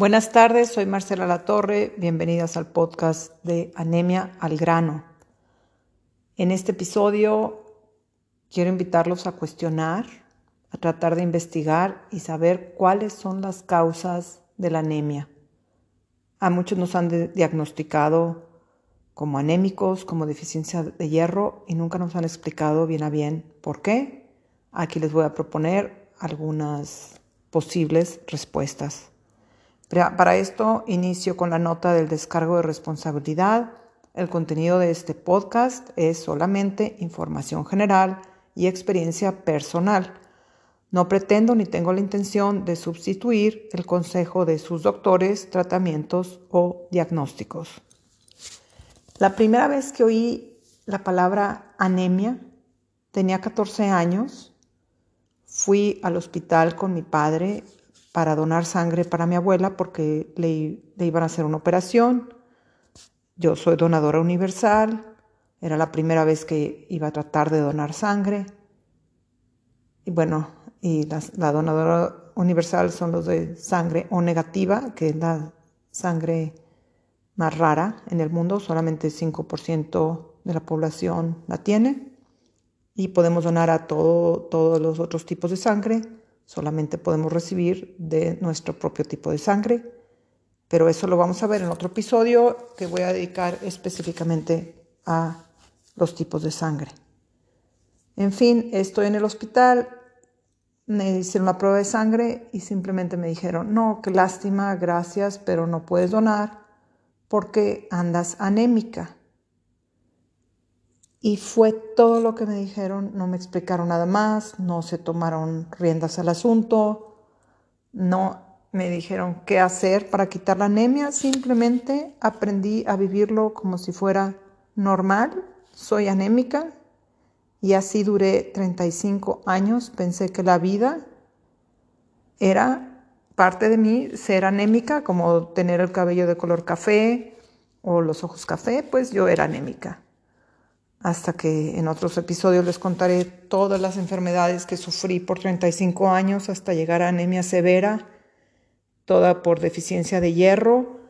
Buenas tardes, soy Marcela Latorre, bienvenidas al podcast de Anemia al Grano. En este episodio quiero invitarlos a cuestionar, a tratar de investigar y saber cuáles son las causas de la anemia. A muchos nos han diagnosticado como anémicos, como deficiencia de hierro y nunca nos han explicado bien a bien por qué. Aquí les voy a proponer algunas posibles respuestas. Para esto inicio con la nota del descargo de responsabilidad. El contenido de este podcast es solamente información general y experiencia personal. No pretendo ni tengo la intención de sustituir el consejo de sus doctores, tratamientos o diagnósticos. La primera vez que oí la palabra anemia tenía 14 años. Fui al hospital con mi padre para donar sangre para mi abuela porque le, iban a hacer una operación. Yo soy donadora universal, era la primera vez que iba a tratar de donar sangre. Y bueno, y la, donadora universal son los de sangre O negativa, que es la sangre más rara en el mundo, solamente 5% de la población la tiene. Y podemos donar a todo, todos los otros tipos de sangre solamente podemos recibir de nuestro propio tipo de sangre, pero eso lo vamos a ver en otro episodio que voy a dedicar específicamente a los tipos de sangre. En fin, estoy en el hospital, me hicieron la prueba de sangre y simplemente me dijeron, no, qué lástima, gracias, pero no puedes donar porque andas anémica. Y fue todo lo que me dijeron, no me explicaron nada más, no se tomaron riendas al asunto, no me dijeron qué hacer para quitar la anemia, simplemente aprendí a vivirlo como si fuera normal, soy anémica y así duré 35 años, pensé que la vida era parte de mí ser anémica, como tener el cabello de color café o los ojos café, pues yo era anémica hasta que en otros episodios les contaré todas las enfermedades que sufrí por 35 años hasta llegar a anemia severa, toda por deficiencia de hierro.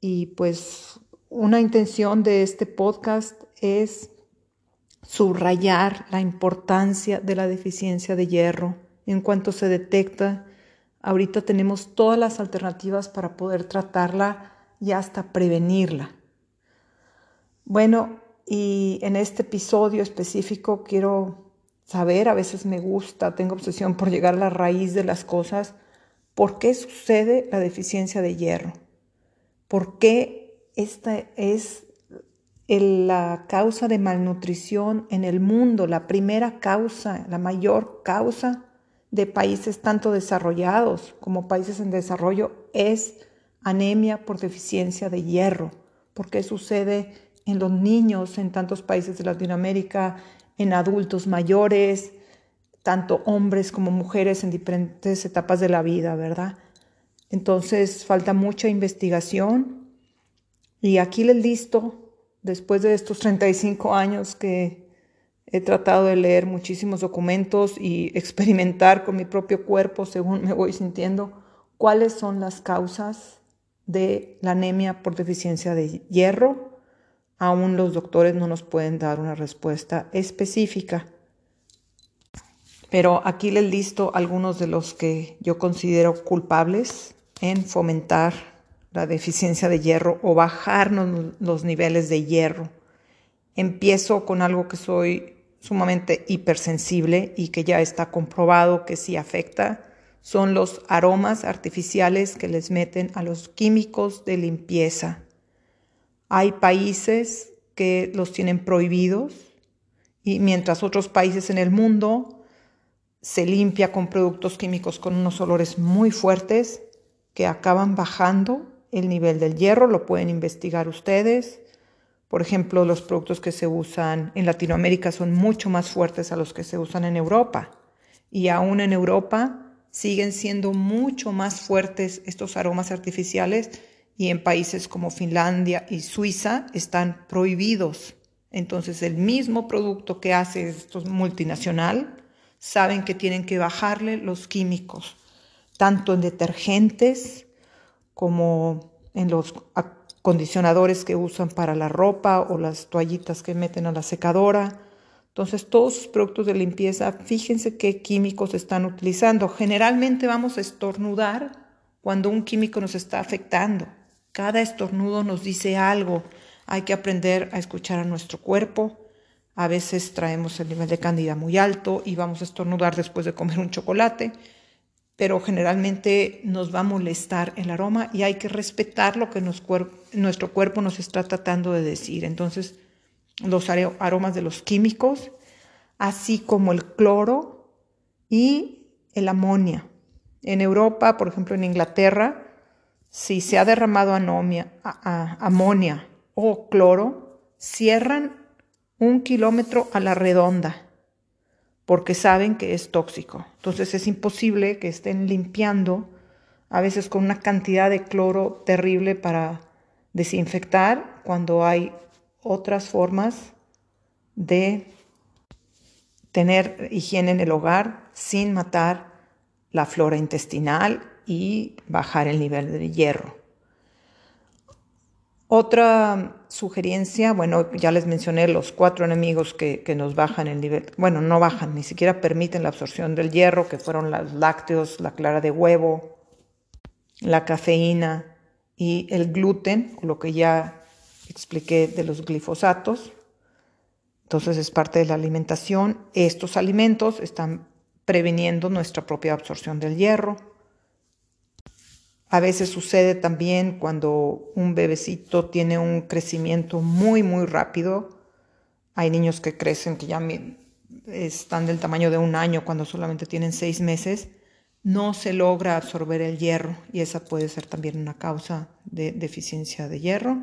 Y pues una intención de este podcast es subrayar la importancia de la deficiencia de hierro. En cuanto se detecta, ahorita tenemos todas las alternativas para poder tratarla y hasta prevenirla. Bueno, y en este episodio específico quiero saber, a veces me gusta, tengo obsesión por llegar a la raíz de las cosas, ¿por qué sucede la deficiencia de hierro? ¿Por qué esta es la causa de malnutrición en el mundo, la primera causa, la mayor causa de países tanto desarrollados como países en desarrollo es anemia por deficiencia de hierro? ¿Por qué sucede en los niños en tantos países de Latinoamérica, en adultos mayores, tanto hombres como mujeres en diferentes etapas de la vida, ¿verdad? Entonces falta mucha investigación y aquí les listo, después de estos 35 años que he tratado de leer muchísimos documentos y experimentar con mi propio cuerpo según me voy sintiendo, cuáles son las causas de la anemia por deficiencia de hierro aún los doctores no nos pueden dar una respuesta específica. Pero aquí les listo algunos de los que yo considero culpables en fomentar la deficiencia de hierro o bajarnos los niveles de hierro. Empiezo con algo que soy sumamente hipersensible y que ya está comprobado que sí afecta, son los aromas artificiales que les meten a los químicos de limpieza. Hay países que los tienen prohibidos y mientras otros países en el mundo se limpia con productos químicos con unos olores muy fuertes que acaban bajando el nivel del hierro, lo pueden investigar ustedes. Por ejemplo, los productos que se usan en Latinoamérica son mucho más fuertes a los que se usan en Europa. Y aún en Europa siguen siendo mucho más fuertes estos aromas artificiales y en países como Finlandia y Suiza están prohibidos. Entonces el mismo producto que hace esto multinacional, saben que tienen que bajarle los químicos, tanto en detergentes como en los acondicionadores que usan para la ropa o las toallitas que meten a la secadora. Entonces, todos los productos de limpieza, fíjense qué químicos están utilizando. Generalmente vamos a estornudar cuando un químico nos está afectando. Cada estornudo nos dice algo. Hay que aprender a escuchar a nuestro cuerpo. A veces traemos el nivel de cándida muy alto y vamos a estornudar después de comer un chocolate, pero generalmente nos va a molestar el aroma y hay que respetar lo que nuestro cuerpo nos está tratando de decir. Entonces, los aromas de los químicos, así como el cloro y el amonia. En Europa, por ejemplo en Inglaterra, si se ha derramado anomia, amonia o cloro, cierran un kilómetro a la redonda porque saben que es tóxico. Entonces es imposible que estén limpiando, a veces con una cantidad de cloro terrible para desinfectar, cuando hay otras formas de tener higiene en el hogar sin matar la flora intestinal y bajar el nivel de hierro. Otra sugerencia, bueno, ya les mencioné los cuatro enemigos que, que, nos bajan el nivel, bueno, no bajan, ni siquiera permiten la absorción del hierro, que fueron los lácteos, la clara de huevo, la cafeína y el gluten, lo que ya expliqué de los glifosatos. Entonces es parte de la alimentación. Estos alimentos están previniendo nuestra propia absorción del hierro. A veces sucede también cuando un bebecito tiene un crecimiento muy, muy rápido. Hay niños que crecen que ya están del tamaño de un año cuando solamente tienen seis meses. No se logra absorber el hierro y esa puede ser también una causa de deficiencia de hierro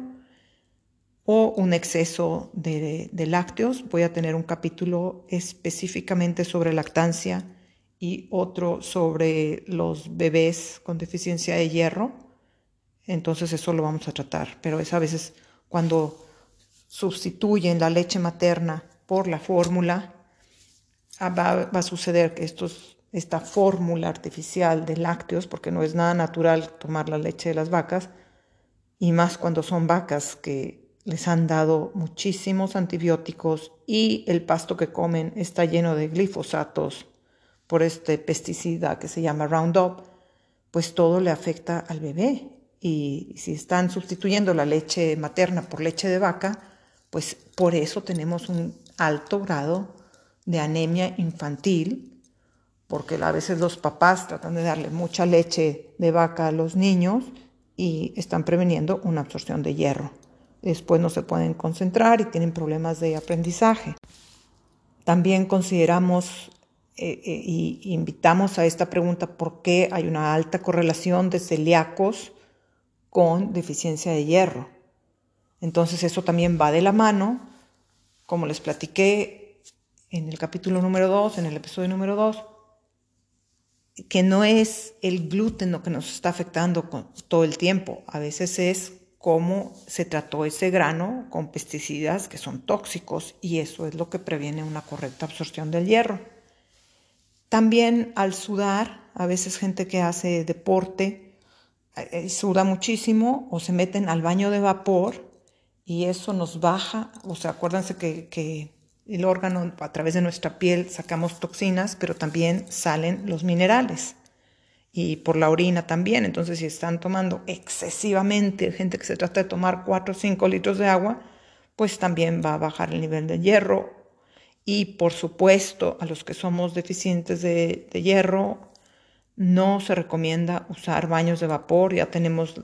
o un exceso de, lácteos. Voy a tener un capítulo específicamente sobre lactancia y otro sobre los bebés con deficiencia de hierro. Entonces eso lo vamos a tratar, pero es a veces cuando sustituyen la leche materna por la fórmula, ah, va, a suceder que estos, esta fórmula artificial de lácteos, porque no es nada natural tomar la leche de las vacas, y más cuando son vacas que les han dado muchísimos antibióticos y el pasto que comen está lleno de glifosatos por este pesticida que se llama Roundup, pues todo le afecta al bebé. Y si están sustituyendo la leche materna por leche de vaca, pues por eso tenemos un alto grado de anemia infantil, porque a veces los papás tratan de darle mucha leche de vaca a los niños y están preveniendo una absorción de hierro después no se pueden concentrar y tienen problemas de aprendizaje. También consideramos e invitamos a esta pregunta por qué hay una alta correlación de celíacos con deficiencia de hierro. Entonces eso también va de la mano, como les platiqué en el capítulo número 2, en el episodio número 2, que no es el gluten lo que nos está afectando todo el tiempo, a veces es cómo se trató ese grano con pesticidas que son tóxicos y eso es lo que previene una correcta absorción del hierro. También al sudar, a veces gente que hace deporte eh, eh, suda muchísimo o se meten al baño de vapor y eso nos baja, o sea, acuérdense que, el órgano a través de nuestra piel sacamos toxinas, pero también salen los minerales y por la orina también. Entonces, si están tomando excesivamente, gente que se trata de tomar 4 o 5 litros de agua, pues también va a bajar el nivel de hierro. Y por supuesto, a los que somos deficientes de, hierro, no se recomienda usar baños de vapor. Ya tenemos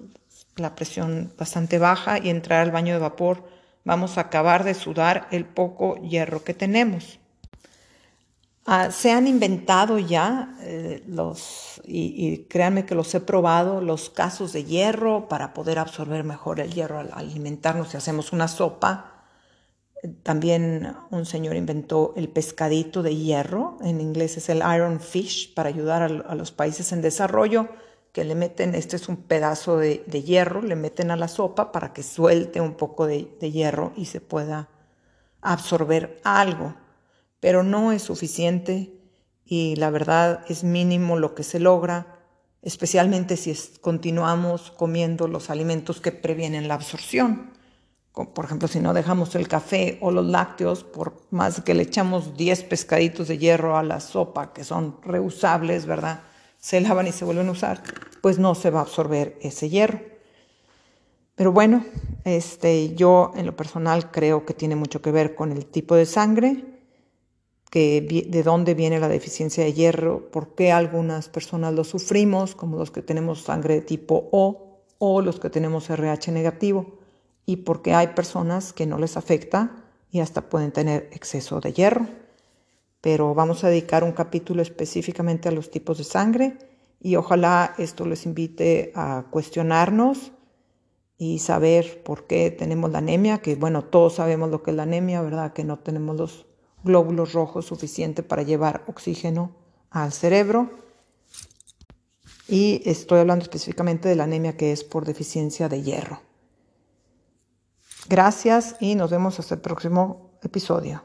la presión bastante baja y entrar al baño de vapor vamos a acabar de sudar el poco hierro que tenemos. Ah, se han inventado ya eh, los, y, créanme que los he probado, los casos de hierro para poder absorber mejor el hierro al alimentarnos si hacemos una sopa. También un señor inventó el pescadito de hierro, en inglés es el iron fish, para ayudar a, los países en desarrollo, que le meten, este es un pedazo de, hierro, le meten a la sopa para que suelte un poco de hierro y se pueda absorber algo pero no es suficiente y la verdad es mínimo lo que se logra. especialmente si continuamos comiendo los alimentos que previenen la absorción. Por ejemplo, si no dejamos el café o los lácteos, por más que le echamos 10 pescaditos de hierro a la sopa, que son reusables, ¿verdad? Se lavan y se vuelven a usar, pues no se va a absorber ese hierro. Pero bueno, este, yo en lo personal creo que tiene mucho que ver con el tipo de sangre, que, de dónde viene la deficiencia de hierro, por qué algunas personas lo sufrimos, como los que tenemos sangre de tipo O o los que tenemos RH negativo, y por qué hay personas que no les afecta y hasta pueden tener exceso de hierro. Pero vamos a dedicar un capítulo específicamente a los tipos de sangre y ojalá esto les invite a cuestionarnos y saber por qué tenemos la anemia, que bueno, todos sabemos lo que es la anemia, ¿verdad? Que no tenemos los glóbulos rojos suficientes para llevar oxígeno al cerebro. Y estoy hablando específicamente de la anemia que es por deficiencia de hierro. Gracias y nos vemos hasta el próximo episodio.